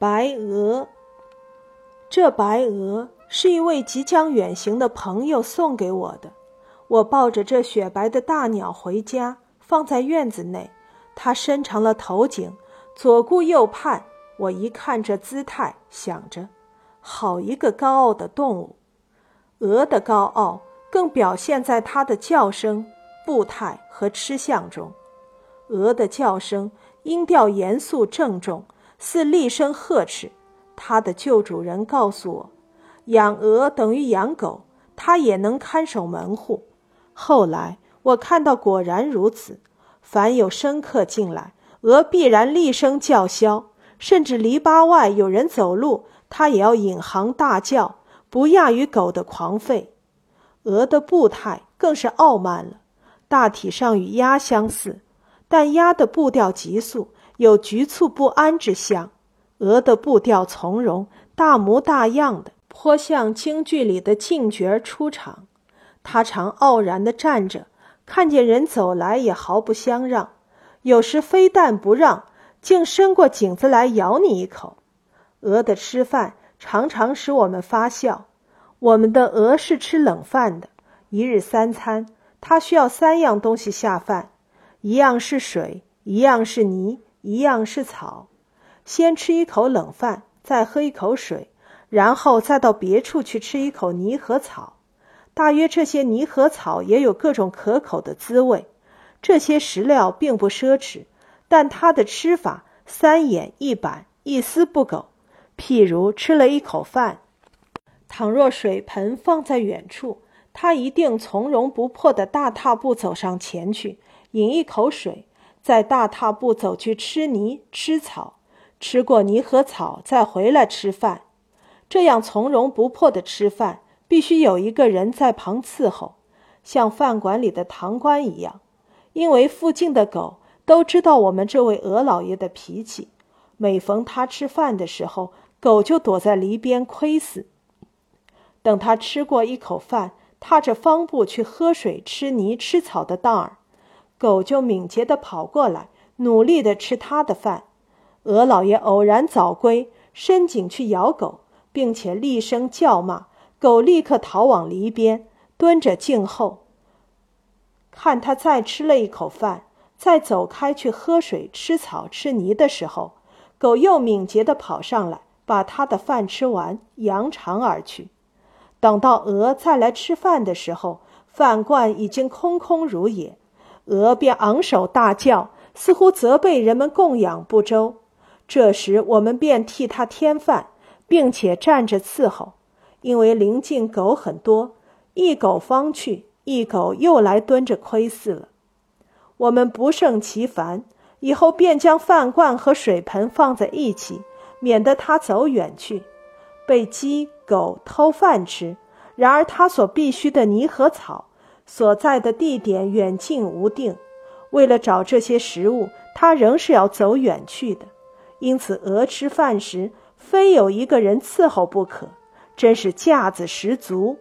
白鹅。这白鹅是一位即将远行的朋友送给我的。我抱着这雪白的大鸟回家，放在院子内。它伸长了头颈，左顾右盼。我一看这姿态，想着，好一个高傲的动物。鹅的高傲更表现在它的叫声、步态和吃相中。鹅的叫声音调严肃郑重，似厉声呵斥。它的旧主人告诉我，养鹅等于养狗，它也能看守门户。后来我看到，果然如此。凡有生客进来，鹅必然厉声叫嚣，甚至篱笆外有人走路，它也要引吭大叫，不亚于狗的狂吠。鹅的步态更是傲慢了，大体上与鸭相似，但鸭的步调急速，有局促不安之象。鹅的步调从容，大模大样的，颇像京剧里的净角出场。它常傲然地站着，看见人走来也毫不相让，有时非但不让，竟伸过颈子来咬你一口。鹅的吃饭常常使我们发笑。我们的鹅是吃冷饭的，一日三餐，它需要三样东西下饭：一样是水，一样是泥，一样是草。先吃一口冷饭，再喝一口水，然后再到别处去吃一口泥和草。大约这些泥和草也有各种可口的滋味。这些食料并不奢侈，但它的吃法三眼一板，一丝不苟。譬如吃了一口饭，倘若水盆放在远处，他一定从容不迫地大踏步走上前去，饮一口水，再大踏步走去吃泥吃草。吃过泥和草，再回来吃饭，这样从容不迫的吃饭，必须有一个人在旁伺候，像饭馆里的堂倌一样。因为附近的狗都知道我们这位鹅老爷的脾气，每逢他吃饭的时候，狗就躲在篱边窥伺。等他吃过一口饭，踏着方步去喝水、吃泥、吃草的当儿，狗就敏捷地跑过来，努力地吃他的饭。鹅老爷偶然早归，伸颈去咬狗，并且厉声叫骂，狗立刻逃往篱边，蹲着静候。看他再吃了一口饭，再走开去喝水、吃草、吃泥的时候，狗又敏捷地跑上来，把他的饭吃完，扬长而去。等到鹅再来吃饭的时候，饭罐已经空空如也，鹅便昂首大叫，似乎责备人们供养不周。这时，我们便替他添饭，并且站着伺候，因为邻近狗很多，一狗方去，一狗又来蹲着窥伺了。我们不胜其烦，以后便将饭罐和水盆放在一起，免得它走远去，被鸡狗偷饭吃。然而，它所必须的泥和草，所在的地点远近无定，为了找这些食物，他仍是要走远去的。因此，鹅吃饭时非有一个人伺候不可，真是架子十足。